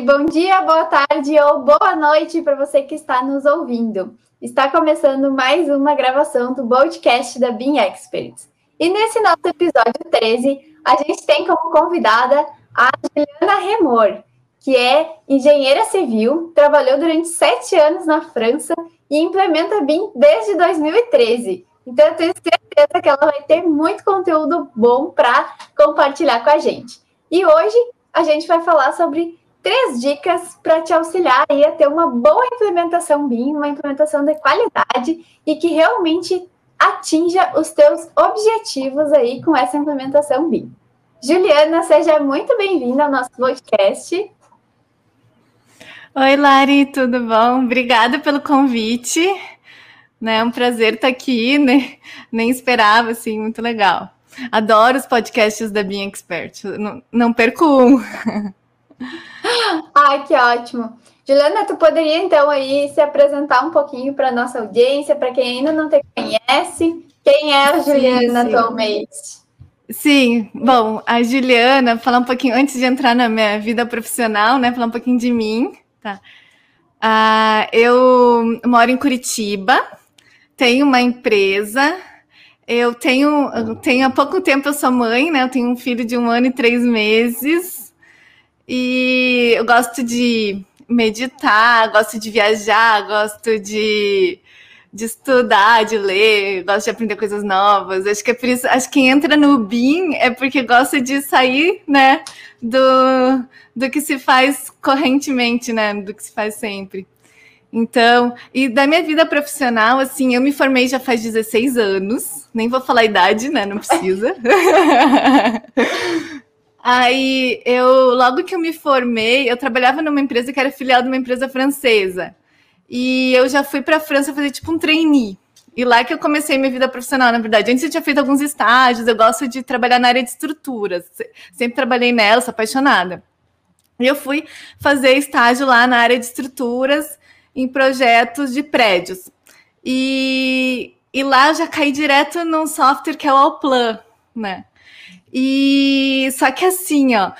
bom dia, boa tarde ou boa noite para você que está nos ouvindo. Está começando mais uma gravação do podcast da Bean Experts. E nesse nosso episódio 13, a gente tem como convidada a Juliana Remor, que é engenheira civil, trabalhou durante sete anos na França e implementa BIM desde 2013. Então, eu tenho certeza que ela vai ter muito conteúdo bom para compartilhar com a gente. E hoje a gente vai falar sobre três dicas para te auxiliar a ter uma boa implementação BIM, uma implementação de qualidade e que realmente atinja os teus objetivos aí com essa implementação BIM. Juliana, seja muito bem-vinda ao nosso podcast. Oi, Lari, tudo bom? Obrigada pelo convite. Né, é um prazer estar aqui, né? Nem esperava, assim, muito legal. Adoro os podcasts da Bean Expert. Não, não perco um. Ai, que ótimo. Juliana, tu poderia então aí se apresentar um pouquinho para nossa audiência, para quem ainda não te conhece, quem é a Juliana sim, sim. atualmente? Sim, bom, a Juliana, falar um pouquinho antes de entrar na minha vida profissional, né? Falar um pouquinho de mim, tá? Uh, eu moro em Curitiba, tenho uma empresa. Eu tenho, eu tenho há pouco tempo eu sou mãe, né? Eu tenho um filho de um ano e três meses. E eu gosto de meditar, gosto de viajar, gosto de, de estudar, de ler, gosto de aprender coisas novas. Acho que é por isso, acho que entra no BIM é porque gosta de sair, né, do, do que se faz correntemente, né, do que se faz sempre. Então, e da minha vida profissional, assim, eu me formei já faz 16 anos, nem vou falar a idade, né, não precisa. Aí eu, logo que eu me formei, eu trabalhava numa empresa que era filial de uma empresa francesa. E eu já fui para a França fazer tipo um trainee. E lá que eu comecei minha vida profissional, na verdade. Antes eu tinha feito alguns estágios, eu gosto de trabalhar na área de estruturas. Sempre trabalhei nela, sou apaixonada. E eu fui fazer estágio lá na área de estruturas em projetos de prédios. E, e lá já caí direto num software que é o Allplan, né? E só que assim, ó,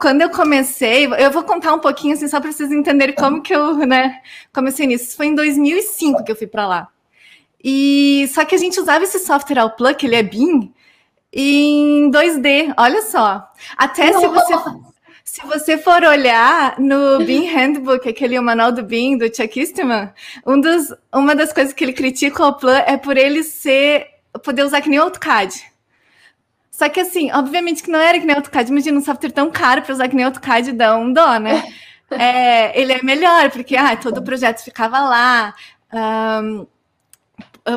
quando eu comecei, eu vou contar um pouquinho assim só para vocês entenderem como que eu, né, comecei nisso. Isso foi em 2005 que eu fui para lá. E só que a gente usava esse software Outlook, ele é BIM, em 2D. Olha só. Até se você se você for olhar no BIM Handbook, aquele manual do BIM do Chuck Eastman, um dos, uma das coisas que ele critica o Plan é por ele ser poder usar que nem AutoCAD. Só que assim, obviamente que não era que nem AutoCAD, imagina um software tão caro para usar que nem AutoCAD dá um dó, né? É, ele é melhor, porque ah, todo o projeto ficava lá. Um,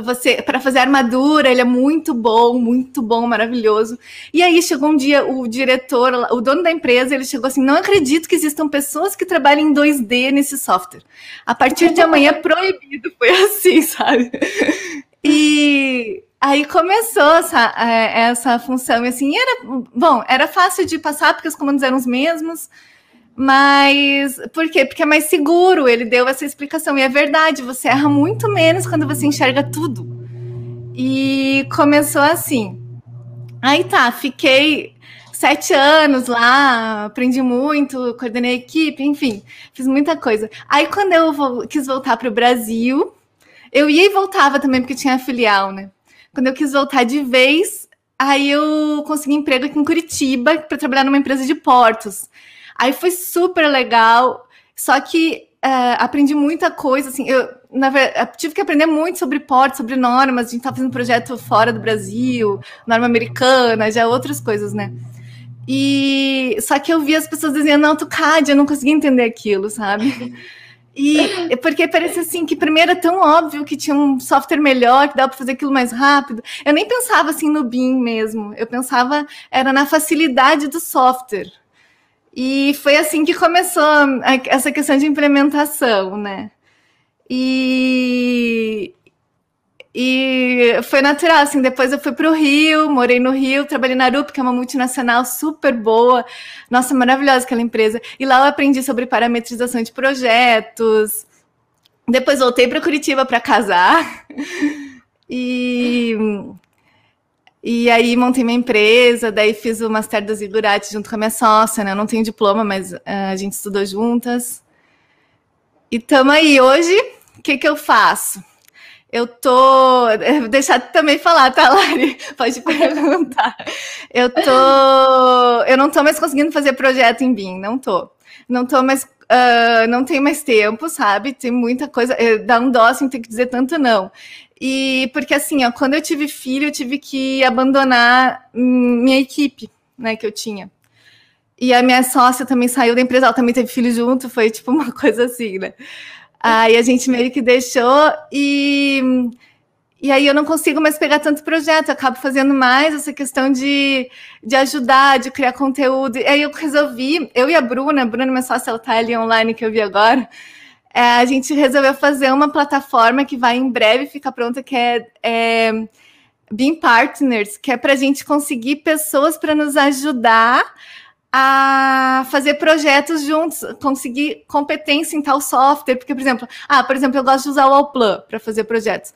você para fazer armadura, ele é muito bom, muito bom, maravilhoso. E aí chegou um dia o diretor, o dono da empresa, ele chegou assim: "Não acredito que existam pessoas que trabalhem em 2D nesse software. A partir de amanhã é proibido". Foi assim, sabe? E Aí começou essa, é, essa função, e assim, era, bom, era fácil de passar, porque os comandos eram os mesmos, mas por quê? Porque é mais seguro, ele deu essa explicação, e é verdade, você erra muito menos quando você enxerga tudo. E começou assim. Aí tá, fiquei sete anos lá, aprendi muito, coordenei equipe, enfim, fiz muita coisa. Aí quando eu quis voltar para o Brasil, eu ia e voltava também, porque tinha filial, né? Quando eu quis voltar de vez, aí eu consegui emprego aqui em Curitiba para trabalhar numa empresa de portos. Aí foi super legal, só que uh, aprendi muita coisa, assim, eu, verdade, tive que aprender muito sobre portos, sobre normas, a gente estava fazendo um projeto fora do Brasil, norma americana, já outras coisas, né? E só que eu vi as pessoas dizendo AutoCAD, eu não conseguia entender aquilo, sabe? E porque parece assim que primeiro é tão óbvio que tinha um software melhor, que dava para fazer aquilo mais rápido. Eu nem pensava assim no BIM mesmo. Eu pensava era na facilidade do software. E foi assim que começou essa questão de implementação, né? E, e foi natural, assim, depois eu fui para o Rio, morei no Rio, trabalhei na Arup, que é uma multinacional super boa, nossa, maravilhosa aquela empresa. E lá eu aprendi sobre parametrização de projetos. Depois voltei para Curitiba para casar. E, E aí montei minha empresa, daí fiz o Master do Zigurati junto com a minha sócia, né? Eu não tenho diploma, mas uh, a gente estudou juntas. E tamo aí. Hoje, o que, que eu faço? Eu tô. Vou deixar também falar, tá, Lari? Pode perguntar. Eu tô. Eu não tô mais conseguindo fazer projeto em BIM, não tô. Não tô mais. Uh, não tenho mais tempo, sabe? Tem muita coisa. Eh, dá um dó assim, ter que dizer tanto não. E porque assim, ó, quando eu tive filho, eu tive que abandonar minha equipe, né, que eu tinha. E a minha sócia também saiu da empresa, ela também teve filho junto, foi tipo uma coisa assim, né? Aí a gente meio que deixou e, e aí eu não consigo mais pegar tanto projeto, eu acabo fazendo mais essa questão de, de ajudar, de criar conteúdo. E aí eu resolvi, eu e a Bruna, a Bruna, minha sócia, ela tá ali online que eu vi agora, é, a gente resolveu fazer uma plataforma que vai em breve ficar pronta, que é, é Being Partners, que é para a gente conseguir pessoas para nos ajudar a fazer projetos juntos, conseguir competência em tal software, porque, por exemplo, ah, por exemplo, eu gosto de usar o Allplan para fazer projetos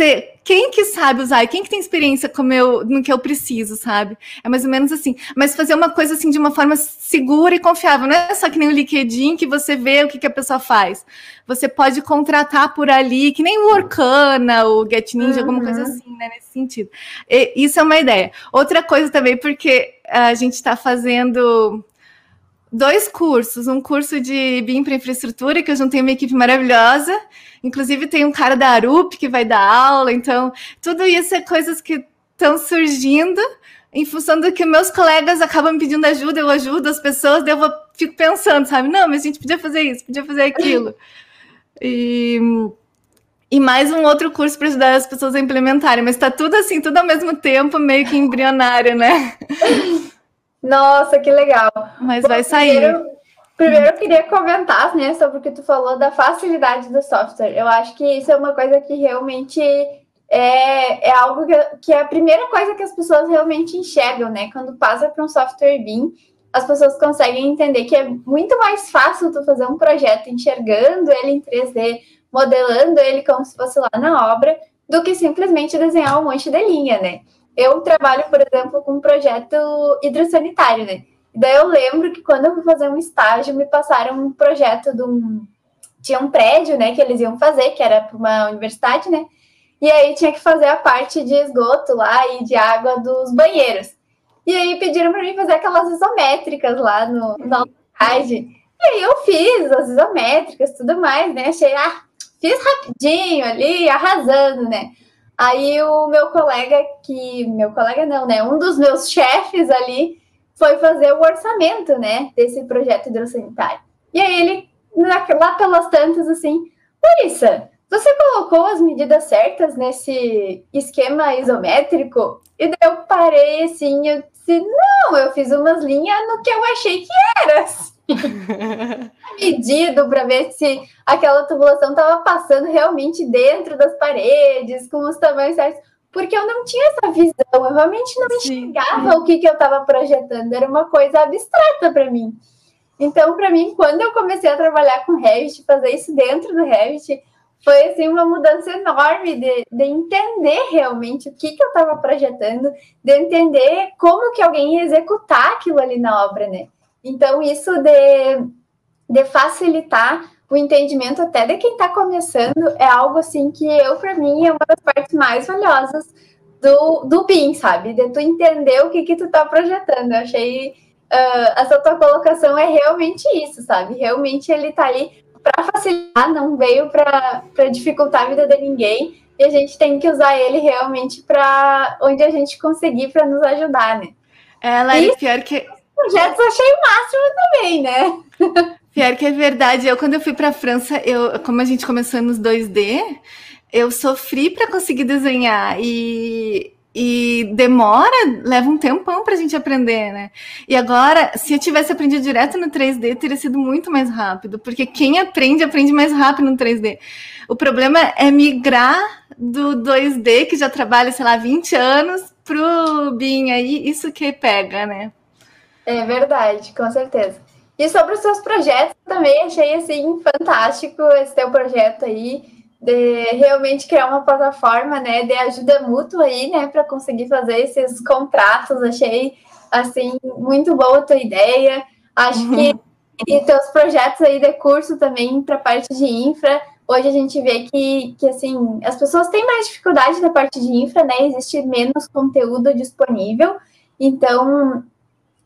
ter, quem que sabe usar, quem que tem experiência como eu, no que eu preciso, sabe? É mais ou menos assim. Mas fazer uma coisa assim de uma forma segura e confiável. Não é só que nem o LinkedIn que você vê o que, que a pessoa faz. Você pode contratar por ali, que nem o Orkana, o Get Ninja, uhum. alguma coisa assim, né? Nesse sentido. E, isso é uma ideia. Outra coisa também, porque a gente está fazendo dois cursos, um curso de BIM para infraestrutura, que eu juntei uma equipe maravilhosa, inclusive tem um cara da Arup que vai dar aula, então tudo isso é coisas que estão surgindo. Em função do que meus colegas acabam me pedindo ajuda, eu ajudo as pessoas, daí eu fico pensando, sabe, não, mas a gente podia fazer isso, podia fazer aquilo. E, e mais um outro curso para ajudar as pessoas a implementarem, mas está tudo assim, tudo ao mesmo tempo, meio que embrionário, né? Nossa, que legal. Mas Bom, vai sair. Primeiro, primeiro eu queria comentar, né, sobre o que tu falou da facilidade do software. Eu acho que isso é uma coisa que realmente é, é algo que, que é a primeira coisa que as pessoas realmente enxergam, né? Quando passa para um software BIM, as pessoas conseguem entender que é muito mais fácil tu fazer um projeto enxergando ele em 3D, modelando ele como se fosse lá na obra, do que simplesmente desenhar um monte de linha, né? eu trabalho, por exemplo, com um projeto hidrossanitário, né? Daí eu lembro que quando eu fui fazer um estágio, me passaram um projeto de um. Tinha um prédio, né, que eles iam fazer, que era para uma universidade, né? E aí tinha que fazer a parte de esgoto lá e de água dos banheiros. E aí pediram para mim fazer aquelas isométricas lá no, na unidade. E aí eu fiz as isométricas, tudo mais, né? Achei, ah, fiz rapidinho ali, arrasando, né? Aí o meu colega, que. Meu colega não, né? Um dos meus chefes ali foi fazer o orçamento, né? Desse projeto hidrossanitário. E aí ele, lá pelas tantas, assim, Larissa, você colocou as medidas certas nesse esquema isométrico? E daí eu parei assim, eu disse, não, eu fiz umas linhas no que eu achei que era. medido para ver se aquela tubulação estava passando realmente dentro das paredes, com os tamanhos certos, porque eu não tinha essa visão, eu realmente não enxergava o que, que eu estava projetando, era uma coisa abstrata para mim. Então, para mim, quando eu comecei a trabalhar com Revit, fazer isso dentro do Revit, foi assim uma mudança enorme de, de entender realmente o que, que eu estava projetando, de entender como que alguém ia executar aquilo ali na obra, né? Então, isso de, de facilitar o entendimento até de quem está começando é algo assim que eu, para mim, é uma das partes mais valiosas do, do BIM, sabe? De tu entender o que, que tu está projetando. Eu achei uh, essa tua colocação é realmente isso, sabe? Realmente ele está ali para facilitar, não veio para dificultar a vida de ninguém. E a gente tem que usar ele realmente para onde a gente conseguir para nos ajudar, né? É, Larry, pior que projetos achei o máximo também, né? Pior que é verdade. Eu, quando eu fui para a França, eu, como a gente começou nos 2D, eu sofri para conseguir desenhar e, e demora, leva um tempão para a gente aprender, né? E agora, se eu tivesse aprendido direto no 3D, teria sido muito mais rápido, porque quem aprende, aprende mais rápido no 3D. O problema é migrar do 2D, que já trabalha, sei lá, 20 anos, pro BIM aí, isso que pega, né? É verdade, com certeza. E sobre os seus projetos, também achei assim fantástico esse teu projeto aí de realmente criar uma plataforma, né, de ajuda mútua aí, né, para conseguir fazer esses contratos. Achei assim muito boa a tua ideia. Acho uhum. que e teus projetos aí de curso também para parte de infra. Hoje a gente vê que, que assim, as pessoas têm mais dificuldade na parte de infra, né? Existe menos conteúdo disponível. Então,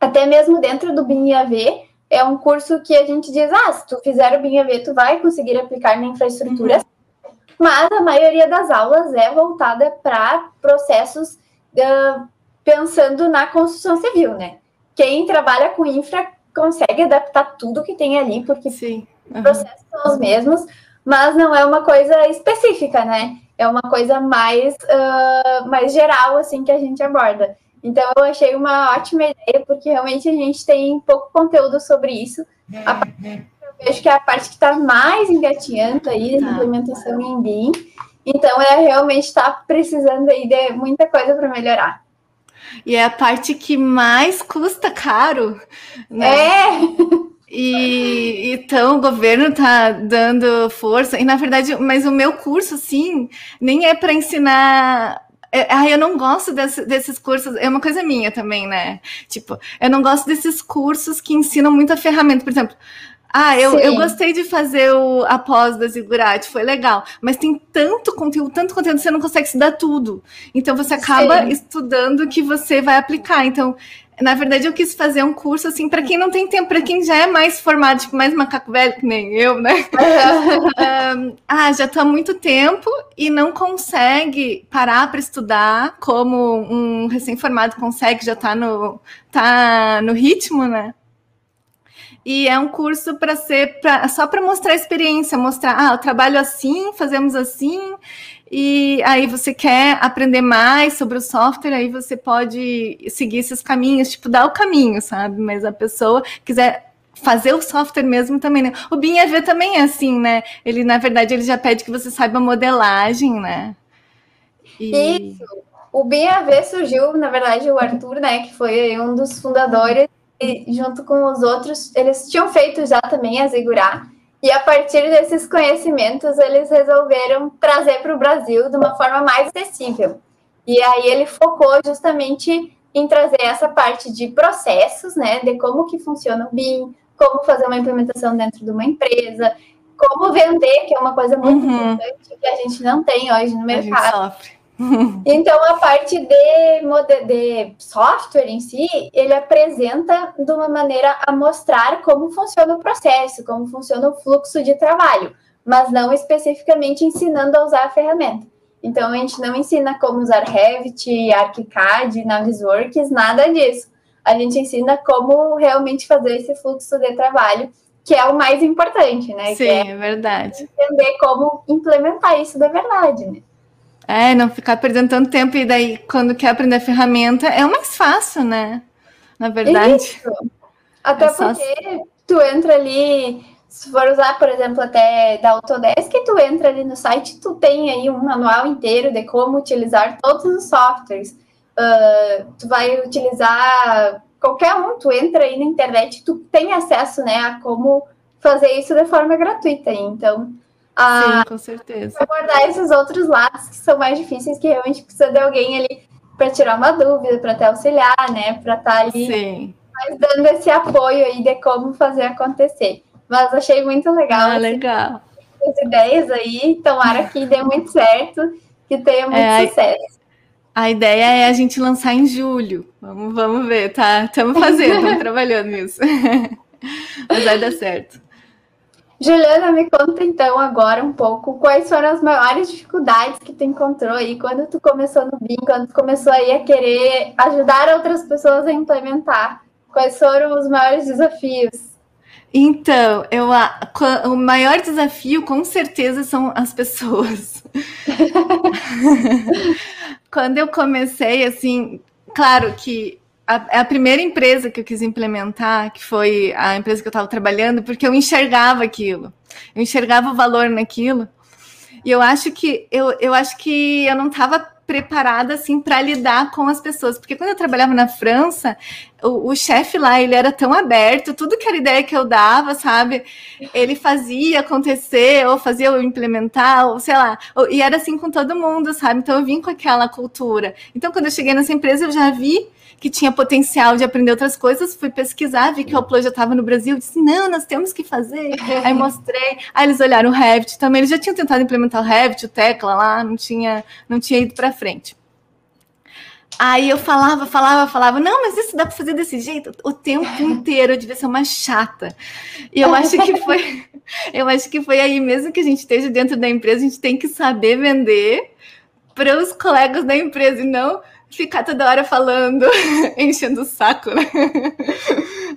até mesmo dentro do BINIAV, é um curso que a gente diz, ah, se tu fizer o BINIAV, tu vai conseguir aplicar na infraestrutura. Uhum. Mas a maioria das aulas é voltada para processos uh, pensando na construção civil, né? Quem trabalha com infra consegue adaptar tudo que tem ali, porque Sim. Uhum. os processos são os mesmos, mas não é uma coisa específica, né? É uma coisa mais, uh, mais geral, assim, que a gente aborda. Então, eu achei uma ótima ideia, porque realmente a gente tem pouco conteúdo sobre isso. A parte, eu vejo que é a parte que está mais engatinhando aí, tá. implementação em BIM. Então, é realmente está precisando aí de muita coisa para melhorar. E é a parte que mais custa caro. Né? É! E então o governo tá dando força, e na verdade, mas o meu curso, sim, nem é para ensinar. Ai, eu não gosto desse, desses cursos, é uma coisa minha também, né? Tipo, eu não gosto desses cursos que ensinam muita ferramenta. Por exemplo, ah, eu, eu gostei de fazer o, a pós da Zigurati, foi legal. Mas tem tanto conteúdo, tanto conteúdo, você não consegue estudar tudo. Então você acaba Sim. estudando o que você vai aplicar. Então, na verdade, eu quis fazer um curso assim para quem não tem tempo, para quem já é mais formado, tipo, mais macaco velho que nem eu, né? ah, já está há muito tempo e não consegue parar para estudar como um recém-formado consegue, já está no, tá no ritmo, né? E é um curso para ser pra, só para mostrar a experiência, mostrar, ah, eu trabalho assim, fazemos assim, e aí você quer aprender mais sobre o software, aí você pode seguir esses caminhos, tipo, dar o caminho, sabe? Mas a pessoa quiser fazer o software mesmo também, né? O BIM-EV também é assim, né? Ele, na verdade, ele já pede que você saiba modelagem, né? E... Isso. O BIM-EV surgiu, na verdade, o Arthur, né, que foi um dos fundadores, e junto com os outros, eles tinham feito já também a Zigurar, e a partir desses conhecimentos, eles resolveram trazer para o Brasil de uma forma mais acessível. E aí ele focou justamente em trazer essa parte de processos, né, de como que funciona o BIM, como fazer uma implementação dentro de uma empresa, como vender, que é uma coisa muito uhum. importante que a gente não tem hoje no mercado. A gente sofre. Então, a parte de, de software em si, ele apresenta de uma maneira a mostrar como funciona o processo, como funciona o fluxo de trabalho, mas não especificamente ensinando a usar a ferramenta. Então, a gente não ensina como usar Revit, ArchiCAD, Navisworks, nada disso. A gente ensina como realmente fazer esse fluxo de trabalho, que é o mais importante, né? Sim, é, é verdade. Entender como implementar isso de verdade, né? É, não ficar perdendo tanto tempo e daí quando quer aprender a ferramenta é o mais fácil, né? Na verdade. Isso. Até é porque só... tu entra ali, se for usar, por exemplo, até da Autodesk, tu entra ali no site, tu tem aí um manual inteiro de como utilizar todos os softwares. Uh, tu vai utilizar qualquer um, tu entra aí na internet, tu tem acesso, né, a como fazer isso de forma gratuita. Então, a, Sim, com certeza. abordar esses outros lados que são mais difíceis, que realmente precisa de alguém ali para tirar uma dúvida, para te auxiliar, né? Para estar tá ali Sim. Mas dando esse apoio aí de como fazer acontecer. Mas achei muito legal. Ah, legal. As ideias aí, tomara que dê muito certo, que tenha muito é, sucesso. A ideia é a gente lançar em julho. Vamos, vamos ver, tá? Estamos fazendo, estamos trabalhando nisso. Mas vai dar certo. Juliana, me conta então agora um pouco quais foram as maiores dificuldades que tu encontrou aí quando tu começou no BIM, quando tu começou aí a querer ajudar outras pessoas a implementar. Quais foram os maiores desafios? Então, eu, o maior desafio, com certeza, são as pessoas. Quando eu comecei, assim, claro que a, a, primeira empresa que eu quis implementar, que foi a empresa que eu estava trabalhando, porque eu enxergava aquilo, eu enxergava o valor naquilo, e eu acho que eu, eu acho que eu não estava preparada assim para lidar com as pessoas, porque quando eu trabalhava na França, o, o chefe lá, ele era tão aberto, tudo que era ideia que eu dava, sabe? Ele fazia acontecer, ou fazia eu implementar, ou sei lá. Ou, e era assim com todo mundo, sabe? Então eu vim com aquela cultura. Então, quando eu cheguei nessa empresa, eu já vi que tinha potencial de aprender outras coisas, fui pesquisar, vi que o Upload já estava no Brasil, disse, não, nós temos que fazer. Aí mostrei, aí eles olharam o Revit também, eles já tinham tentado implementar o Revit, o Tecla lá, não tinha, não tinha ido para frente. Aí eu falava, falava, falava, não, mas isso dá para fazer desse jeito o tempo inteiro, eu devia ser uma chata. E eu acho que foi, eu acho que foi aí mesmo que a gente esteja dentro da empresa, a gente tem que saber vender para os colegas da empresa e não ficar toda hora falando, enchendo o saco, né?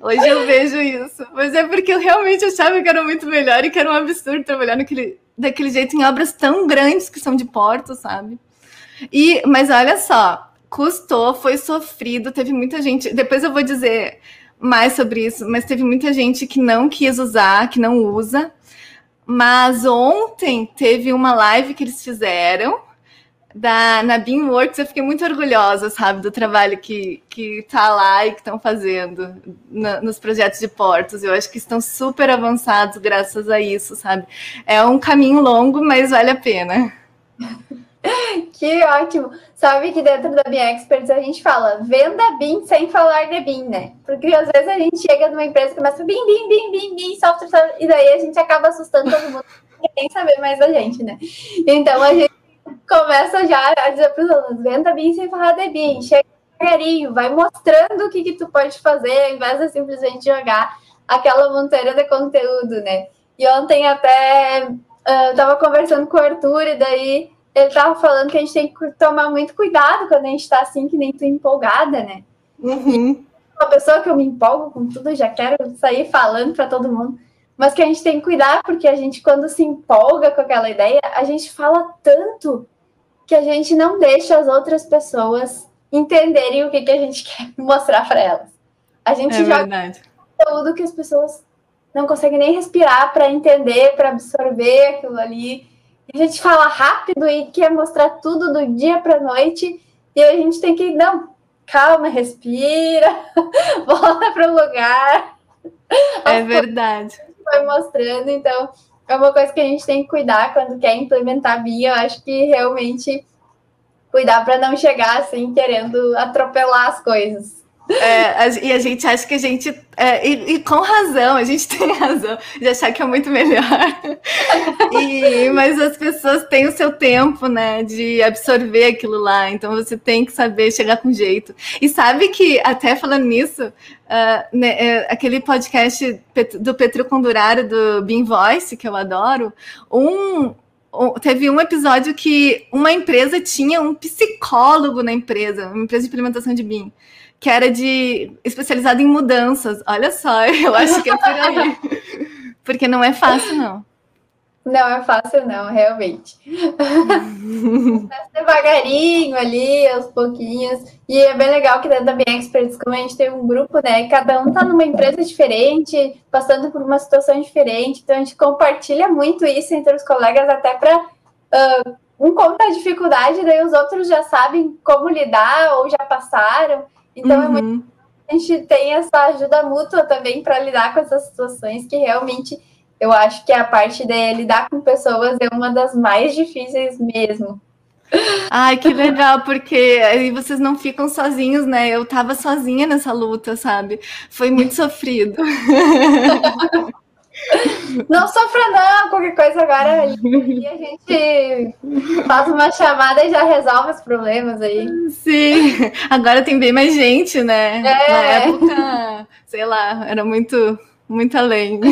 Hoje eu vejo isso. Mas é porque eu realmente achava que era muito melhor e que era um absurdo trabalhar naquele, daquele jeito em obras tão grandes que são de porto, sabe? E, mas olha só, custou, foi sofrido, teve muita gente. Depois eu vou dizer mais sobre isso, mas teve muita gente que não quis usar, que não usa. Mas ontem teve uma live que eles fizeram da, na Beamworks, eu fiquei muito orgulhosa, sabe, do trabalho que, que tá lá e que estão fazendo na, nos projetos de portos. Eu acho que estão super avançados graças a isso, sabe? É um caminho longo, mas vale a pena. que ótimo! Sabe que dentro da Beam Experts a gente fala venda BIM sem falar de BIM, né? Porque às vezes a gente chega numa empresa e começa BIM, BIM, BIM, BIM, BIM, software, software, e daí a gente acaba assustando todo mundo, nem saber mais da gente, né? Então a gente começa já a dizer para os alunos, venda BIM sem falar de BIM, chega devagarinho, vai mostrando o que, que tu pode fazer, ao invés de simplesmente jogar aquela monteira de conteúdo, né? E ontem até uh, tava conversando com o Arthur, e daí ele tava falando que a gente tem que tomar muito cuidado quando a gente tá assim, que nem tu empolgada, né? Uhum. Uma pessoa que eu me empolgo com tudo, já quero sair falando para todo mundo mas que a gente tem que cuidar, porque a gente, quando se empolga com aquela ideia, a gente fala tanto que a gente não deixa as outras pessoas entenderem o que, que a gente quer mostrar para elas. A gente é joga verdade. conteúdo que as pessoas não conseguem nem respirar para entender, para absorver aquilo ali. a gente fala rápido e quer mostrar tudo do dia para noite, e a gente tem que, não, calma, respira, volta para o lugar. É verdade foi mostrando, então é uma coisa que a gente tem que cuidar quando quer implementar BIM. Eu acho que realmente cuidar para não chegar assim querendo atropelar as coisas. É, e a gente acha que a gente. É, e, e, com razão, a gente tem razão de achar que é muito melhor. E, mas as pessoas têm o seu tempo, né, de absorver aquilo lá. Então você tem que saber chegar com jeito. E sabe que, até falando nisso, uh, né, é, aquele podcast do Petro Conduraro, do Beam Voice, que eu adoro, um, teve um episódio que uma empresa tinha um psicólogo na empresa, uma empresa de implementação de BIM que era de especializado em mudanças. Olha só, eu acho que é por aí. Porque não é fácil, não. Não é fácil, não, realmente. devagarinho ali, aos pouquinhos. E é bem legal que dentro da Bem Experts, como a gente tem um grupo, né? Cada um tá numa empresa diferente, passando por uma situação diferente. Então a gente compartilha muito isso entre os colegas, até para uh, um conta a dificuldade, daí os outros já sabem como lidar ou já passaram. Então, uhum. é muito uhum. a gente tem essa ajuda mútua também para lidar com essas situações que realmente eu acho que a parte de lidar com pessoas é uma das mais difíceis mesmo. Ai, que legal, porque aí vocês não ficam sozinhos, né? Eu tava sozinha nessa luta, sabe? Foi muito sofrido. Não sofra não, qualquer coisa agora a gente faz uma chamada e já resolve os problemas aí. Sim, agora tem bem mais gente, né? É. Na época, sei lá, era muito, muito além.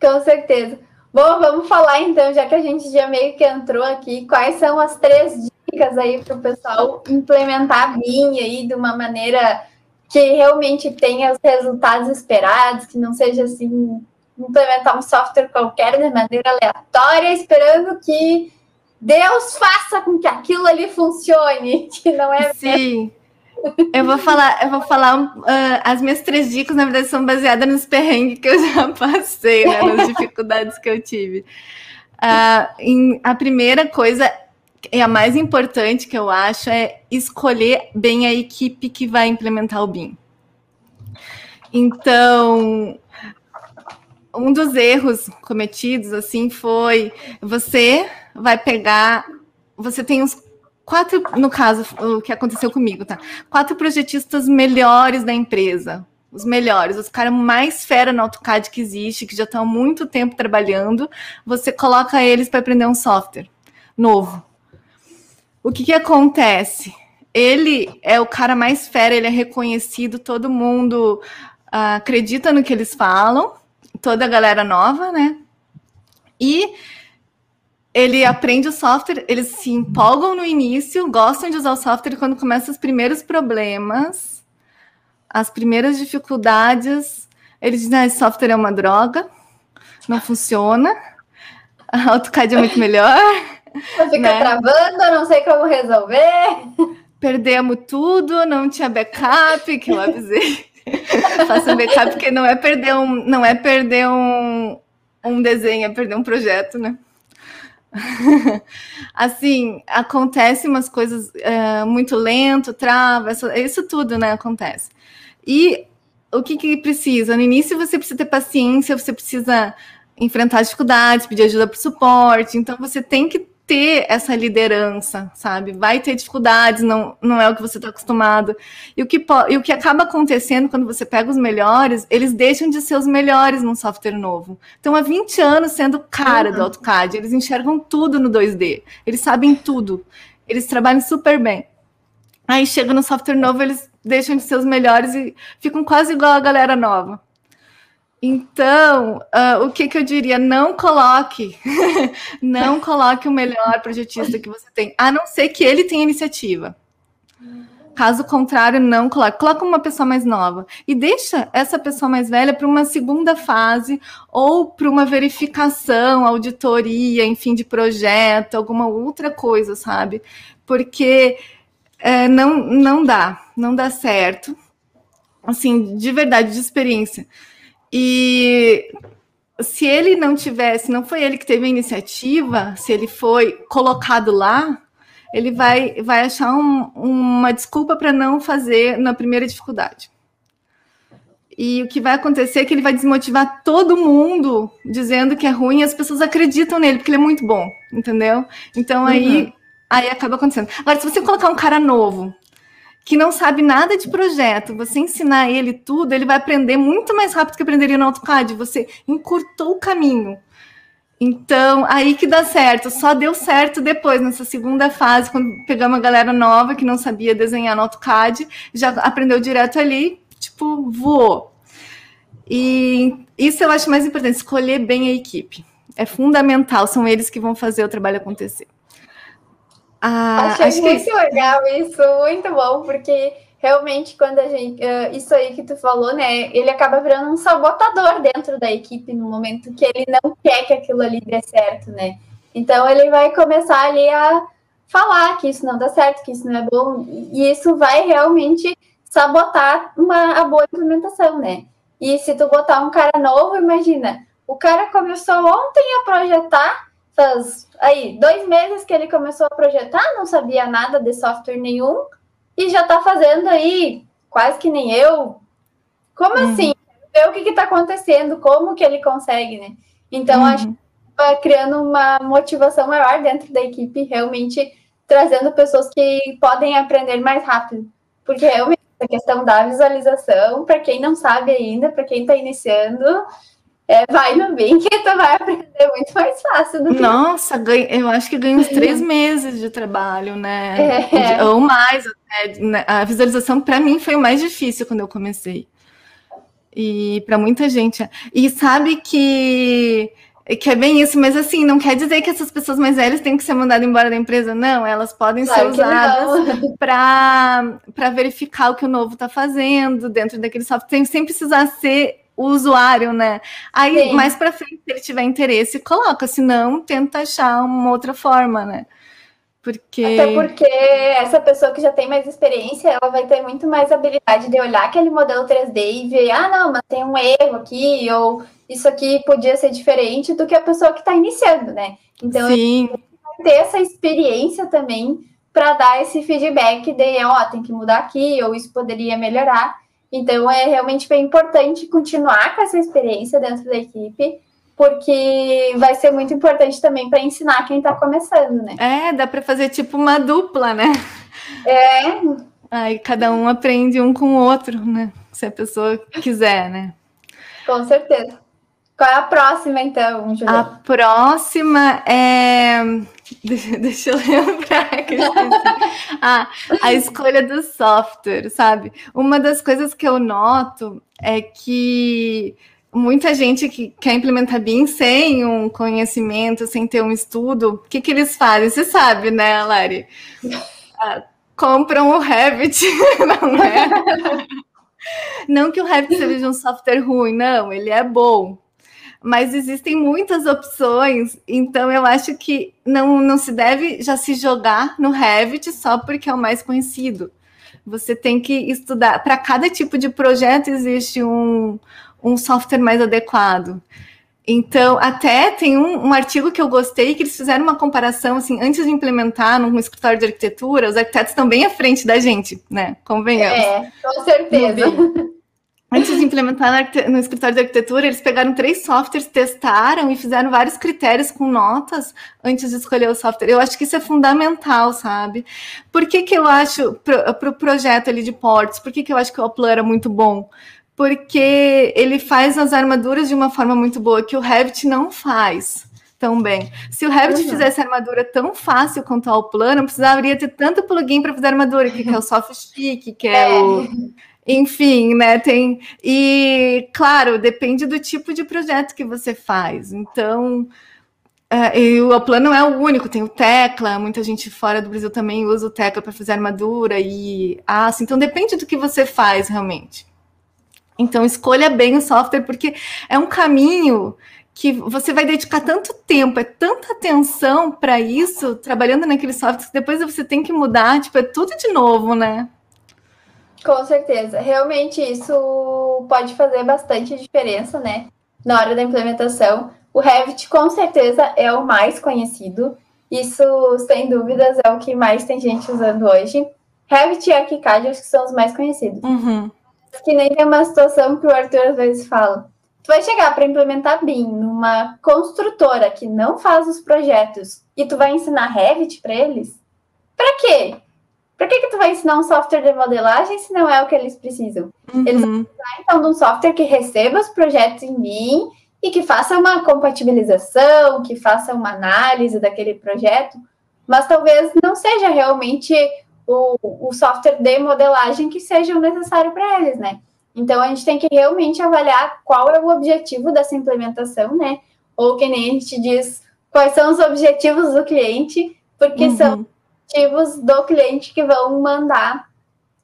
Com certeza. Bom, vamos falar então, já que a gente já meio que entrou aqui, quais são as três dicas aí para o pessoal implementar a BIM aí de uma maneira que realmente tenha os resultados esperados, que não seja assim implementar um software qualquer de maneira aleatória, esperando que Deus faça com que aquilo ali funcione, que não é Sim. Eu vou falar, eu vou falar uh, as minhas três dicas, na verdade, são baseadas nos perrengues que eu já passei, né, nas dificuldades que eu tive. Uh, em, a primeira coisa e a mais importante que eu acho é escolher bem a equipe que vai implementar o BIM. Então, um dos erros cometidos assim foi você vai pegar, você tem uns quatro, no caso, o que aconteceu comigo, tá? Quatro projetistas melhores da empresa. Os melhores, os caras mais fera no AutoCAD que existe, que já estão há muito tempo trabalhando, você coloca eles para aprender um software novo. O que, que acontece? Ele é o cara mais fera, ele é reconhecido, todo mundo uh, acredita no que eles falam, toda a galera nova, né? E ele aprende o software, eles se empolgam no início, gostam de usar o software, quando começam os primeiros problemas, as primeiras dificuldades, eles dizem: ah, esse software é uma droga, não funciona, a AutoCAD é muito melhor. Fica né? travando, não sei como resolver. Perdemos tudo, não tinha backup, que eu avisei. Faça backup, porque não é perder um, não é perder um, um desenho, é perder um projeto, né? assim, acontece umas coisas uh, muito lento, trava, isso, isso, tudo, né? Acontece. E o que, que precisa? No início você precisa ter paciência, você precisa enfrentar dificuldades, pedir ajuda para o suporte, então você tem que ter essa liderança, sabe? Vai ter dificuldades, não, não é o que você está acostumado. E o, que, e o que acaba acontecendo quando você pega os melhores, eles deixam de ser os melhores num software novo. Então, há 20 anos sendo cara uhum. do AutoCAD, eles enxergam tudo no 2D, eles sabem tudo, eles trabalham super bem. Aí chega no software novo, eles deixam de ser os melhores e ficam quase igual a galera nova. Então, uh, o que, que eu diria? Não coloque, não coloque o melhor projetista que você tem, a não ser que ele tenha iniciativa. Caso contrário, não coloque. Coloca uma pessoa mais nova e deixa essa pessoa mais velha para uma segunda fase ou para uma verificação, auditoria, enfim, de projeto, alguma outra coisa, sabe? Porque é, não, não dá, não dá certo. Assim, de verdade, de experiência e se ele não tivesse, não foi ele que teve a iniciativa, se ele foi colocado lá, ele vai, vai achar um, uma desculpa para não fazer na primeira dificuldade. E o que vai acontecer é que ele vai desmotivar todo mundo dizendo que é ruim e as pessoas acreditam nele, porque ele é muito bom, entendeu? Então aí, uhum. aí acaba acontecendo. Agora, se você colocar um cara novo, que não sabe nada de projeto, você ensinar ele tudo, ele vai aprender muito mais rápido que aprenderia no AutoCAD. Você encurtou o caminho. Então, aí que dá certo. Só deu certo depois, nessa segunda fase, quando pegamos uma galera nova que não sabia desenhar no AutoCAD, já aprendeu direto ali, tipo, voou. E isso eu acho mais importante, escolher bem a equipe. É fundamental, são eles que vão fazer o trabalho acontecer. Ah, Achei muito que... legal isso, muito bom, porque realmente quando a gente. Uh, isso aí que tu falou, né? Ele acaba virando um sabotador dentro da equipe no momento que ele não quer que aquilo ali dê certo, né? Então ele vai começar ali a falar que isso não dá certo, que isso não é bom, e isso vai realmente sabotar uma a boa implementação, né? E se tu botar um cara novo, imagina, o cara começou ontem a projetar faz aí dois meses que ele começou a projetar, não sabia nada de software nenhum e já está fazendo aí quase que nem eu. Como uhum. assim? Ver o que está acontecendo, como que ele consegue, né? Então, uhum. acho que vai criando uma motivação maior dentro da equipe, realmente trazendo pessoas que podem aprender mais rápido. Porque realmente a questão da visualização, para quem não sabe ainda, para quem está iniciando, é, vai no Bing que tu vai aprender muito mais fácil do que. Nossa, eu acho que ganha uns três meses de trabalho, né? É. Ou mais. Né? A visualização, para mim, foi o mais difícil quando eu comecei. E para muita gente. E sabe que. Que é bem isso, mas assim, não quer dizer que essas pessoas mais velhas têm que ser mandadas embora da empresa, não. Elas podem claro ser usadas para verificar o que o novo está fazendo dentro daquele software, sem precisar ser o usuário, né? Aí, Sim. mais para frente, se ele tiver interesse, coloca, se não, tenta achar uma outra forma, né? Porque... Até porque essa pessoa que já tem mais experiência, ela vai ter muito mais habilidade de olhar aquele modelo 3D e ver, ah, não, mas tem um erro aqui, ou isso aqui podia ser diferente do que a pessoa que está iniciando, né? Então, Sim. é ter essa experiência também para dar esse feedback de, ó, oh, tem que mudar aqui, ou isso poderia melhorar. Então, é realmente bem importante continuar com essa experiência dentro da equipe, porque vai ser muito importante também para ensinar quem está começando, né? É, dá para fazer tipo uma dupla, né? É. Aí cada um aprende um com o outro, né? Se a pessoa quiser, né? Com certeza. Qual é a próxima, então, Juliana? A próxima é. Deixa, deixa eu lembrar que eu ah, a escolha do software, sabe? Uma das coisas que eu noto é que muita gente que quer implementar BIM sem um conhecimento, sem ter um estudo, o que, que eles fazem? Você sabe, né, Lari? Ah, compram o Revit, não é? Não que o Revit seja um software ruim, não, ele é bom mas existem muitas opções, então eu acho que não, não se deve já se jogar no Revit só porque é o mais conhecido. Você tem que estudar. Para cada tipo de projeto existe um, um software mais adequado. Então, até tem um, um, artigo que eu gostei, que eles fizeram uma comparação, assim, antes de implementar num escritório de arquitetura, os arquitetos estão bem à frente da gente, né? Convenhamos. É, com certeza. Antes de implementar no escritório de arquitetura, eles pegaram três softwares, testaram e fizeram vários critérios com notas antes de escolher o software. Eu acho que isso é fundamental, sabe? Por que, que eu acho, para o pro projeto ali de portos, por que, que eu acho que o Oplan é muito bom? Porque ele faz as armaduras de uma forma muito boa, que o Revit não faz tão bem. Se o Revit uhum. fizesse armadura tão fácil quanto o Alplan, não precisaria ter tanto plugin para fazer armadura, que, que é o Soft que é, é o enfim, né? Tem e claro, depende do tipo de projeto que você faz. Então, é, e o plano não é o único, tem o Tecla, muita gente fora do Brasil também usa o Tecla para fazer armadura e aço. Então depende do que você faz realmente. Então escolha bem o software porque é um caminho que você vai dedicar tanto tempo, é tanta atenção para isso, trabalhando naquele software, que depois você tem que mudar, tipo, é tudo de novo, né? Com certeza. Realmente isso pode fazer bastante diferença, né? Na hora da implementação. O Revit, com certeza, é o mais conhecido. Isso, sem dúvidas, é o que mais tem gente usando hoje. Revit e ArchiCAD, acho que são os mais conhecidos. Uhum. Que nem tem uma situação que o Arthur às vezes fala. Tu vai chegar para implementar BIM numa construtora que não faz os projetos e tu vai ensinar Revit para eles? Para quê? Para que, que tu vai ensinar um software de modelagem se não é o que eles precisam? Uhum. Eles vão precisar, então, de um software que receba os projetos em mim e que faça uma compatibilização, que faça uma análise daquele projeto, mas talvez não seja realmente o, o software de modelagem que seja o necessário para eles, né? Então, a gente tem que realmente avaliar qual é o objetivo dessa implementação, né? Ou que nem a gente diz, quais são os objetivos do cliente, porque uhum. são objetivos do cliente que vão mandar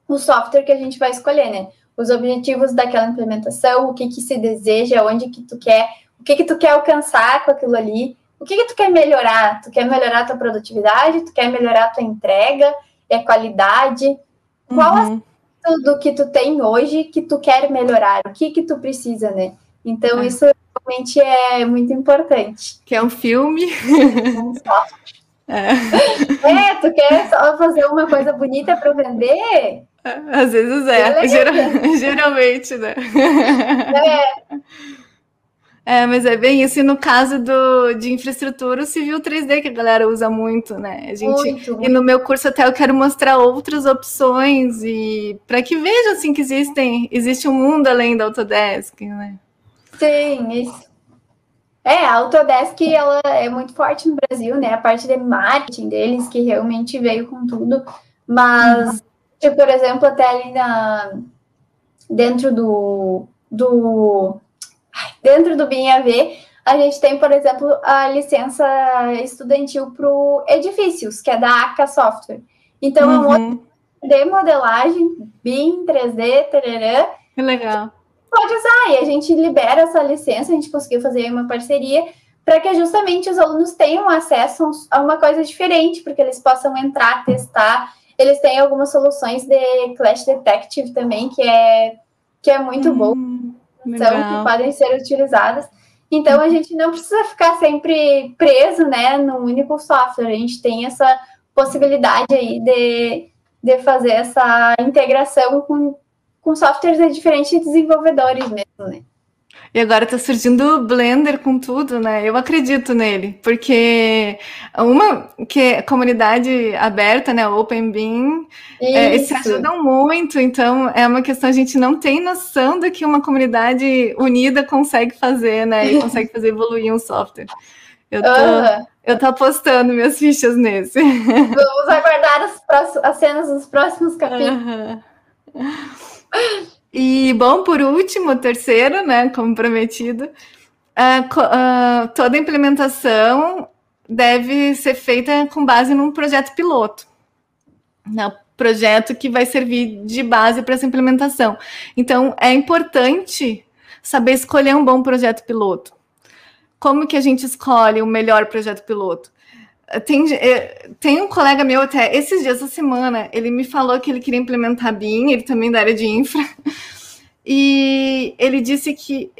o software que a gente vai escolher, né? Os objetivos daquela implementação, o que que se deseja, onde que tu quer, o que que tu quer alcançar com aquilo ali, o que que tu quer melhorar? Tu quer melhorar a tua produtividade, tu quer melhorar a tua entrega, e a qualidade? Qual uhum. do que tu tem hoje que tu quer melhorar? O que que tu precisa, né? Então, é. isso realmente é muito importante. Que é um filme. Um software. É. é, tu quer só fazer uma coisa bonita para vender? Às vezes é, Geral, geralmente, né? É. É, mas é bem isso. E no caso do, de infraestrutura, o civil 3D, que a galera usa muito, né? A gente, muito, E no meu curso até eu quero mostrar outras opções e para que vejam assim que existem, existe um mundo além da Autodesk, né? Sim, isso. É, a Autodesk ela é muito forte no Brasil, né? A parte de marketing deles que realmente veio com tudo. Mas, uhum. tipo, por exemplo, até ali na, dentro do, do dentro do BIAV, a gente tem, por exemplo, a licença estudantil para edifícios, que é da ACA Software. Então, uhum. é um uhum. de modelagem, BIM, 3D, tarará. Que legal pode usar. E a gente libera essa licença, a gente conseguiu fazer uma parceria para que justamente os alunos tenham acesso a uma coisa diferente, porque eles possam entrar, testar. Eles têm algumas soluções de Clash Detective também, que é, que é muito hum, bom, então, que podem ser utilizadas. Então a gente não precisa ficar sempre preso, né, num único software. A gente tem essa possibilidade aí de, de fazer essa integração com, com softwares de diferentes desenvolvedores mesmo, né? E agora tá surgindo o Blender com tudo, né? Eu acredito nele, porque uma que é comunidade aberta, né? Open Beam, é, se ajudam muito, então é uma questão a gente não tem noção do que uma comunidade unida consegue fazer, né? E consegue fazer evoluir um software. Eu tô, uhum. eu tô apostando minhas fichas nesse. Vamos aguardar as, próximos, as cenas dos próximos capítulos. Uhum. E, bom, por último, terceiro, né, como prometido, uh, uh, toda implementação deve ser feita com base num projeto piloto. Né, projeto que vai servir de base para essa implementação. Então, é importante saber escolher um bom projeto piloto. Como que a gente escolhe o melhor projeto piloto? Tem, é, tem um colega meu até, esses dias da semana, ele me falou que ele queria implementar BIM, ele também da área de infra, e ele disse que,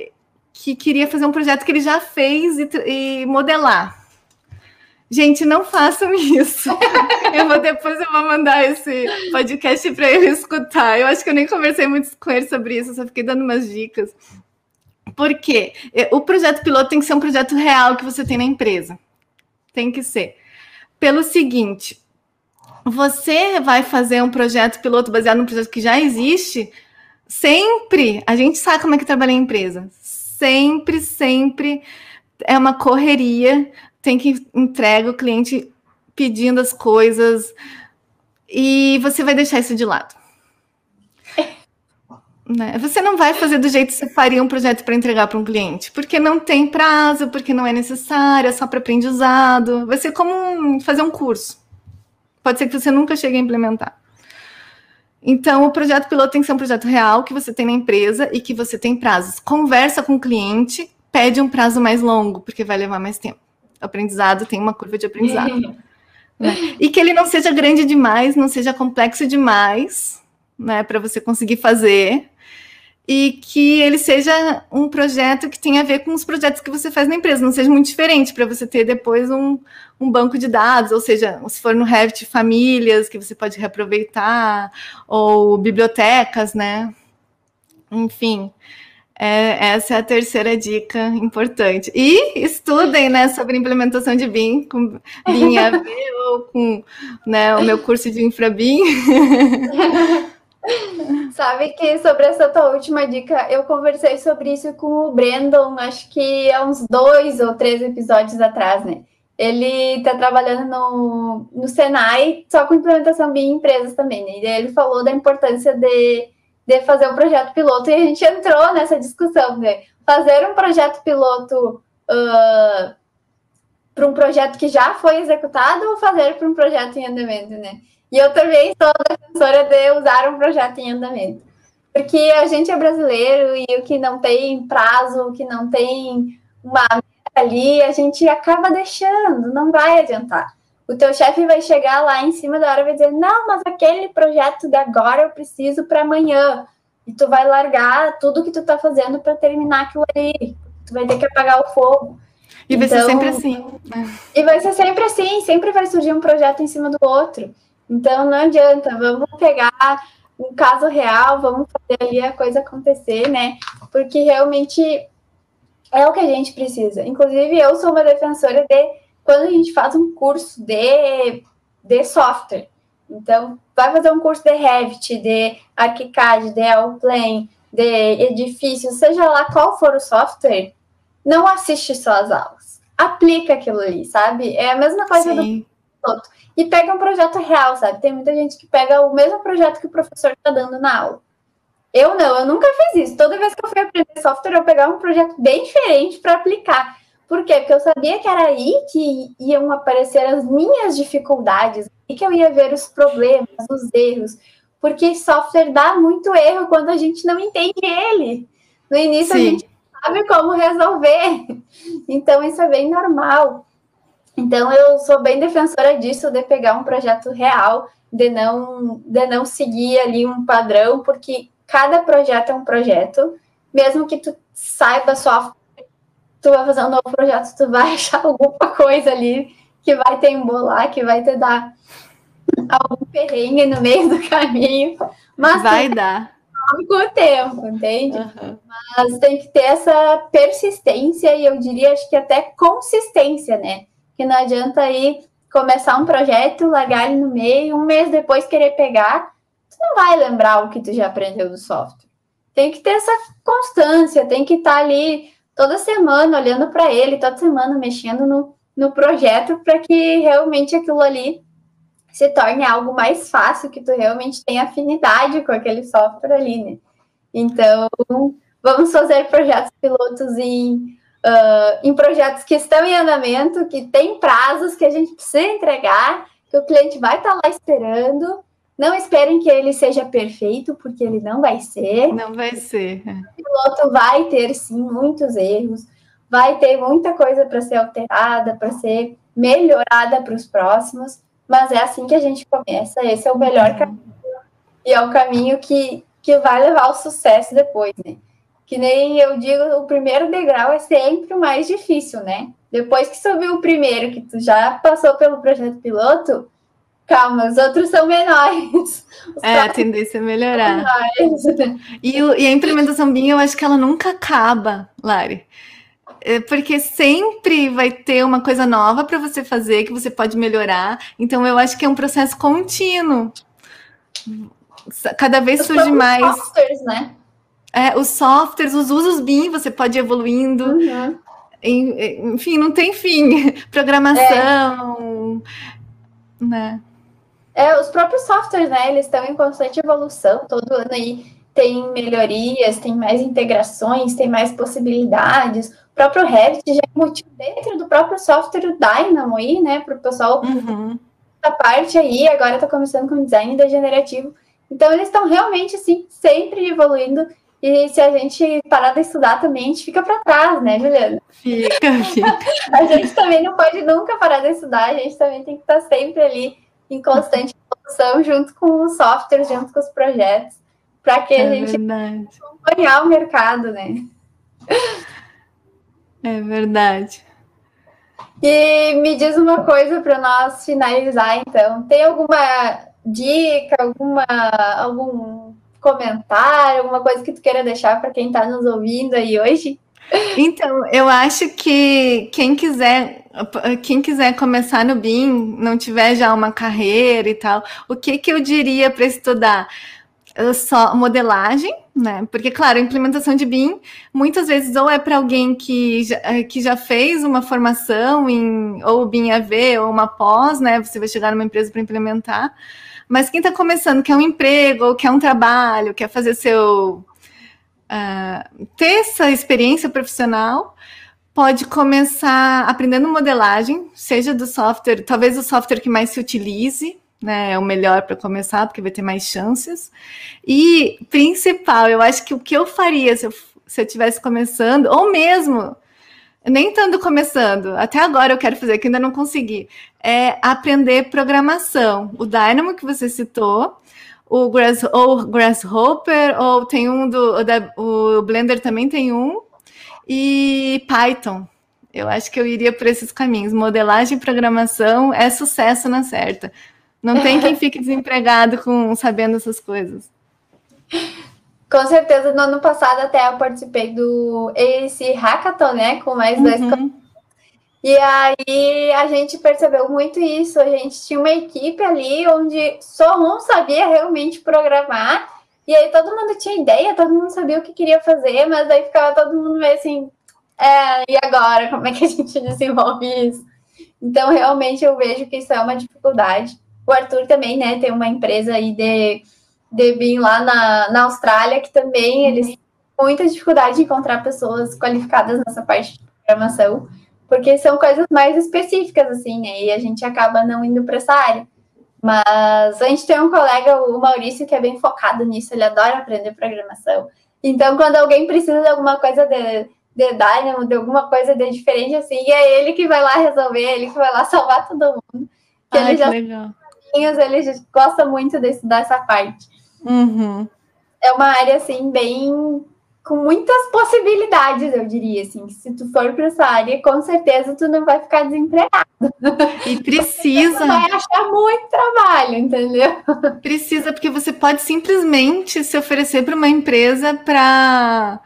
que queria fazer um projeto que ele já fez e, e modelar. Gente, não façam isso. eu vou depois eu vou mandar esse podcast para ele escutar. Eu acho que eu nem conversei muito com ele sobre isso, só fiquei dando umas dicas. Por quê? É, o projeto piloto tem que ser um projeto real que você tem na empresa. Tem que ser. Pelo seguinte, você vai fazer um projeto piloto baseado num projeto que já existe, sempre, a gente sabe como é que trabalha em empresa. Sempre, sempre é uma correria, tem que entregar o cliente pedindo as coisas e você vai deixar isso de lado. Né? Você não vai fazer do jeito que você faria um projeto para entregar para um cliente, porque não tem prazo, porque não é necessário, é só para aprendizado. Vai ser como um, fazer um curso. Pode ser que você nunca chegue a implementar. Então, o projeto piloto tem que ser um projeto real que você tem na empresa e que você tem prazos. Conversa com o cliente, pede um prazo mais longo, porque vai levar mais tempo. O aprendizado tem uma curva de aprendizado. né? E que ele não seja grande demais, não seja complexo demais, né, para você conseguir fazer e que ele seja um projeto que tenha a ver com os projetos que você faz na empresa, não seja muito diferente para você ter depois um, um banco de dados, ou seja, se for no Revit famílias que você pode reaproveitar, ou bibliotecas, né? Enfim, é, essa é a terceira dica importante. E estudem né, sobre implementação de BIM, com BIM AV ou com né, o meu curso de InfraBIM. Sabe que sobre essa tua última dica, eu conversei sobre isso com o Brandon, acho que há uns dois ou três episódios atrás, né? Ele está trabalhando no, no Senai, só com implementação BIM em empresas também, né? E ele falou da importância de, de fazer um projeto piloto, e a gente entrou nessa discussão, né? Fazer um projeto piloto uh, para um projeto que já foi executado ou fazer para um projeto em andamento, né? E eu também sou defensora de usar um projeto em andamento. Porque a gente é brasileiro e o que não tem prazo, o que não tem uma meta ali, a gente acaba deixando, não vai adiantar. O teu chefe vai chegar lá em cima da hora e vai dizer: Não, mas aquele projeto de agora eu preciso para amanhã. E tu vai largar tudo que tu tá fazendo para terminar aquilo ali. Tu vai ter que apagar o fogo. E vai ser então, sempre assim. E vai ser sempre assim, sempre vai surgir um projeto em cima do outro. Então não adianta, vamos pegar um caso real, vamos fazer ali a coisa acontecer, né? Porque realmente é o que a gente precisa. Inclusive, eu sou uma defensora de quando a gente faz um curso de, de software. Então, vai fazer um curso de Revit, de ArchiCAD, de Allplane, de edifício, seja lá qual for o software, não assiste só as aulas. Aplica aquilo ali, sabe? É a mesma coisa Sim. do piloto e pega um projeto real, sabe? Tem muita gente que pega o mesmo projeto que o professor está dando na aula. Eu não, eu nunca fiz isso. Toda vez que eu fui aprender software, eu pegava um projeto bem diferente para aplicar. Por quê? Porque eu sabia que era aí que iam aparecer as minhas dificuldades, e que eu ia ver os problemas, os erros. Porque software dá muito erro quando a gente não entende ele. No início Sim. a gente sabe como resolver. Então isso é bem normal. Então, eu sou bem defensora disso, de pegar um projeto real, de não, de não seguir ali um padrão, porque cada projeto é um projeto, mesmo que tu saiba software, tu vai fazer um novo projeto, tu vai achar alguma coisa ali que vai te embolar, que vai te dar algum perrengue no meio do caminho. Mas vai dar. Com o tempo, entende? Uhum. Mas tem que ter essa persistência e eu diria, acho que até consistência, né? Que não adianta aí começar um projeto, largar ele no meio, um mês depois querer pegar, tu não vai lembrar o que tu já aprendeu do software. Tem que ter essa constância, tem que estar tá ali toda semana olhando para ele, toda semana mexendo no, no projeto para que realmente aquilo ali se torne algo mais fácil, que tu realmente tenha afinidade com aquele software ali, né? Então, vamos fazer projetos pilotos em, uh, em projetos que estão em andamento, que tem prazos que a gente precisa entregar, que o cliente vai estar tá lá esperando. Não esperem que ele seja perfeito, porque ele não vai ser. Não vai ser. O piloto vai ter, sim, muitos erros, vai ter muita coisa para ser alterada, para ser melhorada para os próximos mas é assim que a gente começa, esse é o melhor uhum. caminho, e é o caminho que, que vai levar ao sucesso depois, né? Que nem eu digo, o primeiro degrau é sempre o mais difícil, né? Depois que subiu o primeiro, que tu já passou pelo projeto piloto, calma, os outros são menores. Os é, a tendência é melhorar. E, e, a implementação BIM, eu acho que ela nunca acaba, Lari. É, porque sempre vai ter uma coisa nova para você fazer que você pode melhorar. Então eu acho que é um processo contínuo. Cada vez os surge mais. Softwares, né? É, os softwares, os usos BIM, você pode ir evoluindo. Uhum. Enfim, não tem fim. Programação, é. né? É, os próprios softwares, né? Eles estão em constante evolução. Todo ano aí tem melhorias, tem mais integrações, tem mais possibilidades próprio Revit já embutido dentro do próprio software o Dynamo aí, né, para o pessoal uhum. da parte aí, agora está começando com design degenerativo. Então, eles estão realmente, assim, sempre evoluindo. E se a gente parar de estudar também, a gente fica para trás, né, Juliana? Fica, fica. a gente também não pode nunca parar de estudar, a gente também tem que estar sempre ali em constante evolução, junto com os softwares, junto com os projetos, para que é a gente verdade. acompanhar o mercado, né? É verdade. E me diz uma coisa para nós finalizar, então. Tem alguma dica, alguma, algum comentário, alguma coisa que tu queira deixar para quem está nos ouvindo aí hoje? Então, eu acho que quem quiser, quem quiser começar no BIM, não tiver já uma carreira e tal, o que que eu diria para estudar? só modelagem, né? Porque, claro, implementação de BIM muitas vezes ou é para alguém que já, que já fez uma formação em ou BIM AV ou uma pós, né? Você vai chegar numa empresa para implementar. Mas quem está começando, quer um emprego, ou quer um trabalho, quer fazer seu. Uh, ter essa experiência profissional, pode começar aprendendo modelagem, seja do software, talvez o software que mais se utilize, né? É o melhor para começar, porque vai ter mais chances. E principal, eu acho que o que eu faria se eu, se começando, ou mesmo nem tanto começando, até agora eu quero fazer, que ainda não consegui, é aprender programação. O Dynamo que você citou, o Grass, ou Grasshopper, ou tem um do. O, da, o Blender também tem um, e Python. Eu acho que eu iria por esses caminhos. Modelagem e programação é sucesso na certa. Não tem quem fique desempregado com sabendo essas coisas. Com certeza, no ano passado até eu participei do esse hackathon, né? Com mais dois. Uhum. E aí a gente percebeu muito isso. A gente tinha uma equipe ali onde só um sabia realmente programar. E aí todo mundo tinha ideia, todo mundo sabia o que queria fazer, mas aí ficava todo mundo meio assim, é, e agora? Como é que a gente desenvolve isso? Então, realmente eu vejo que isso é uma dificuldade. O Arthur também, né, tem uma empresa aí de, de BIM lá na, na Austrália, que também eles têm muita dificuldade de encontrar pessoas qualificadas nessa parte de programação, porque são coisas mais específicas, assim, né, e a gente acaba não indo para essa área. Mas a gente tem um colega, o Maurício, que é bem focado nisso, ele adora aprender programação. Então, quando alguém precisa de alguma coisa de, de Dynamo, de alguma coisa de diferente, assim, é ele que vai lá resolver, é ele que vai lá salvar todo mundo. Que Ai, ele já legal ele gosta muito desse, dessa parte. Uhum. É uma área, assim, bem com muitas possibilidades, eu diria assim. Se tu for para essa área, com certeza tu não vai ficar desempregado. E precisa. Vai achar muito trabalho, entendeu? Precisa, porque você pode simplesmente se oferecer para uma empresa para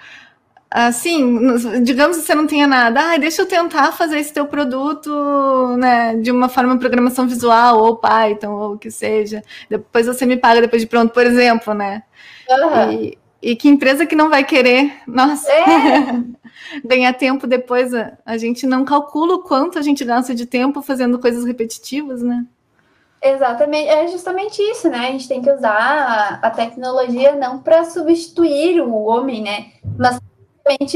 assim, digamos que você não tenha nada, ah, deixa eu tentar fazer esse teu produto, né, de uma forma de programação visual, ou Python, ou o que seja. Depois você me paga depois de pronto, por exemplo, né? Uhum. E, e, que empresa que não vai querer, nossa, é. ganhar tempo depois, a, a gente não calcula o quanto a gente gasta de tempo fazendo coisas repetitivas, né? Exatamente, é justamente isso, né? A gente tem que usar a tecnologia não para substituir o homem, né? Mas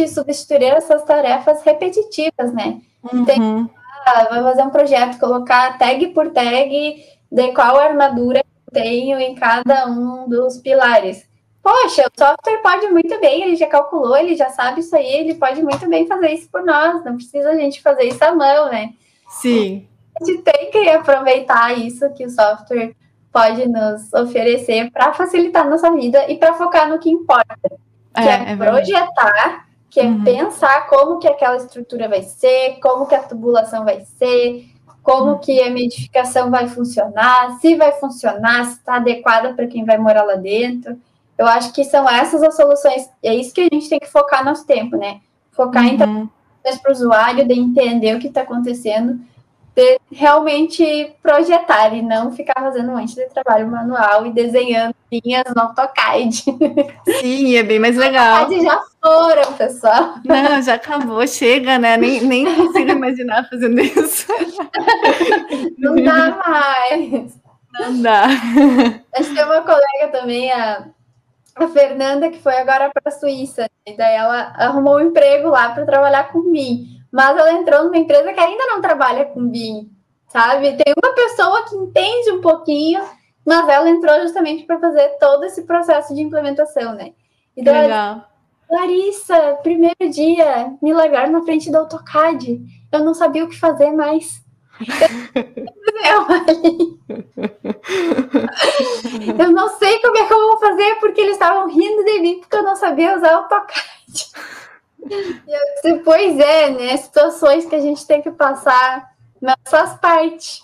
substituir essas tarefas repetitivas, né? Uhum. Tem ah, vai fazer um projeto, colocar tag por tag de qual armadura eu tenho em cada um dos pilares. Poxa, o software pode muito bem, ele já calculou, ele já sabe isso aí, ele pode muito bem fazer isso por nós, não precisa a gente fazer isso à mão, né? Sim. A gente tem que aproveitar isso que o software pode nos oferecer para facilitar nossa vida e para focar no que importa que é, é projetar, que é uhum. pensar como que aquela estrutura vai ser, como que a tubulação vai ser, como uhum. que a edificação vai funcionar, se vai funcionar, se está adequada para quem vai morar lá dentro. Eu acho que são essas as soluções, é isso que a gente tem que focar nosso tempo, né? Focar uhum. em para o usuário, de entender o que está acontecendo de realmente projetar e não ficar fazendo um monte de trabalho manual e desenhando linhas no AutoCAD. Sim, é bem mais legal. AutoCAD já foram, pessoal. Não, já acabou, chega, né? Nem, nem consigo imaginar fazendo isso. Não dá mais. Não dá. A gente tem uma colega também, a, a Fernanda, que foi agora para a Suíça. E daí ela arrumou um emprego lá para trabalhar com mim mas ela entrou numa empresa que ainda não trabalha com BIM, sabe? Tem uma pessoa que entende um pouquinho, mas ela entrou justamente para fazer todo esse processo de implementação, né? E daí, Legal. Larissa, primeiro dia, me largaram na frente do AutoCAD. Eu não sabia o que fazer mais. eu não sei como é que eu vou fazer, porque eles estavam rindo de mim porque eu não sabia usar o AutoCAD. E pois é, né? Situações que a gente tem que passar, mas faz parte.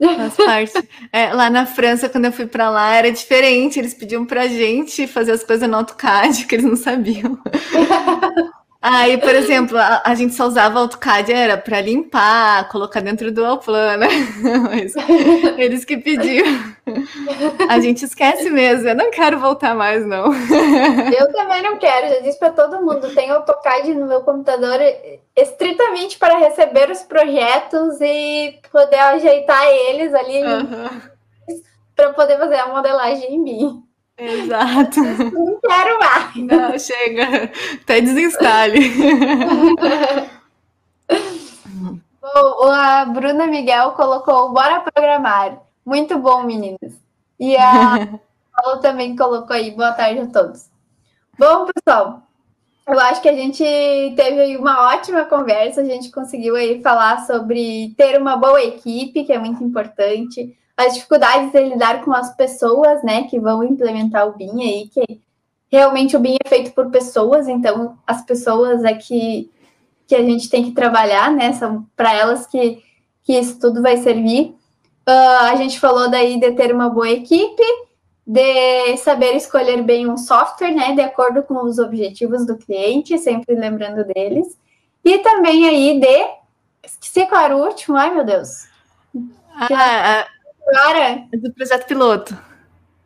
Faz parte. É, lá na França, quando eu fui para lá, era diferente. Eles pediam pra gente fazer as coisas no AutoCAD, que eles não sabiam. Aí, por exemplo, a, a, gente só usava AutoCAD era para limpar, colocar dentro do Alplan, né? Mas eles que pediam. A gente esquece mesmo. Eu não quero voltar mais, não. Eu também não quero. Já disse para todo mundo. Tenho AutoCAD no meu computador estritamente para receber os projetos e poder ajeitar eles ali uhum. para poder fazer a modelagem em mim. Exato. Não quero mais. Não, chega. Até desinstale. Bom, a Bruna Miguel colocou Bora programar. Muito bom, meninas. E a Paulo também colocou aí. Boa tarde a todos. Bom, pessoal, eu acho que a gente teve aí uma ótima conversa. A gente conseguiu aí falar sobre ter uma boa equipe, que é muito importante as dificuldades de lidar com as pessoas, né, que vão implementar o BIM aí, que realmente o BIM é feito por pessoas, então as pessoas é que, que a gente tem que trabalhar, né, são para elas que, que isso tudo vai servir. Uh, a gente falou daí de ter uma boa equipe, de saber escolher bem um software, né, de acordo com os objetivos do cliente, sempre lembrando deles, e também aí de, esqueci qual era o último, ai meu Deus. Ah, agora do projeto piloto.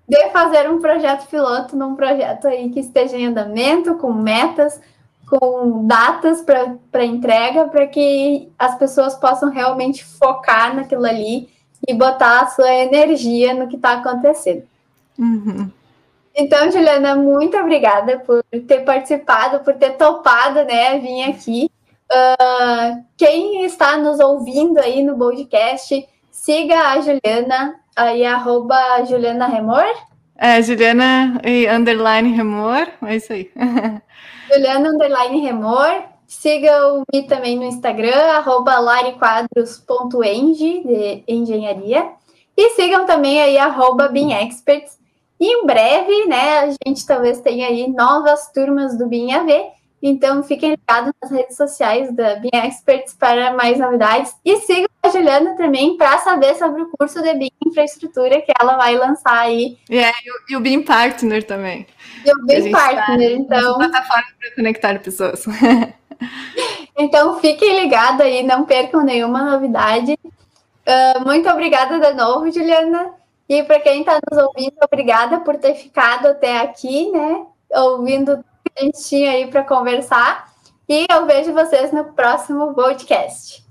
De fazer um projeto piloto num projeto aí que esteja em andamento, com metas, com datas para entrega, para que as pessoas possam realmente focar naquilo ali e botar a sua energia no que está acontecendo. Uhum. Então, Juliana, muito obrigada por ter participado, por ter topado, né, vir aqui. Uh, quem está nos ouvindo aí no podcast, Siga a Juliana, aí arroba Juliana Remor. É, Juliana e underline Remor, é isso aí. Juliana underline Remor. Sigam-me também no Instagram, arroba lariquadros.eng, de engenharia. E sigam também aí, arroba BeamExperts. E em breve, né, a gente talvez tenha aí novas turmas do BIM AV. Então, fiquem ligados nas redes sociais da BIM Experts para mais novidades. E sigam a Juliana também para saber sobre o curso de BIM Infraestrutura que ela vai lançar aí. É, e o BIM Partner também. E o BIM tá Partner, tá então. Plataforma para conectar pessoas. então, fiquem ligados aí, não percam nenhuma novidade. Uh, muito obrigada de novo, Juliana. E para quem está nos ouvindo, obrigada por ter ficado até aqui, né? Ouvindo o que a gente tinha aí para conversar. E eu vejo vocês no próximo podcast.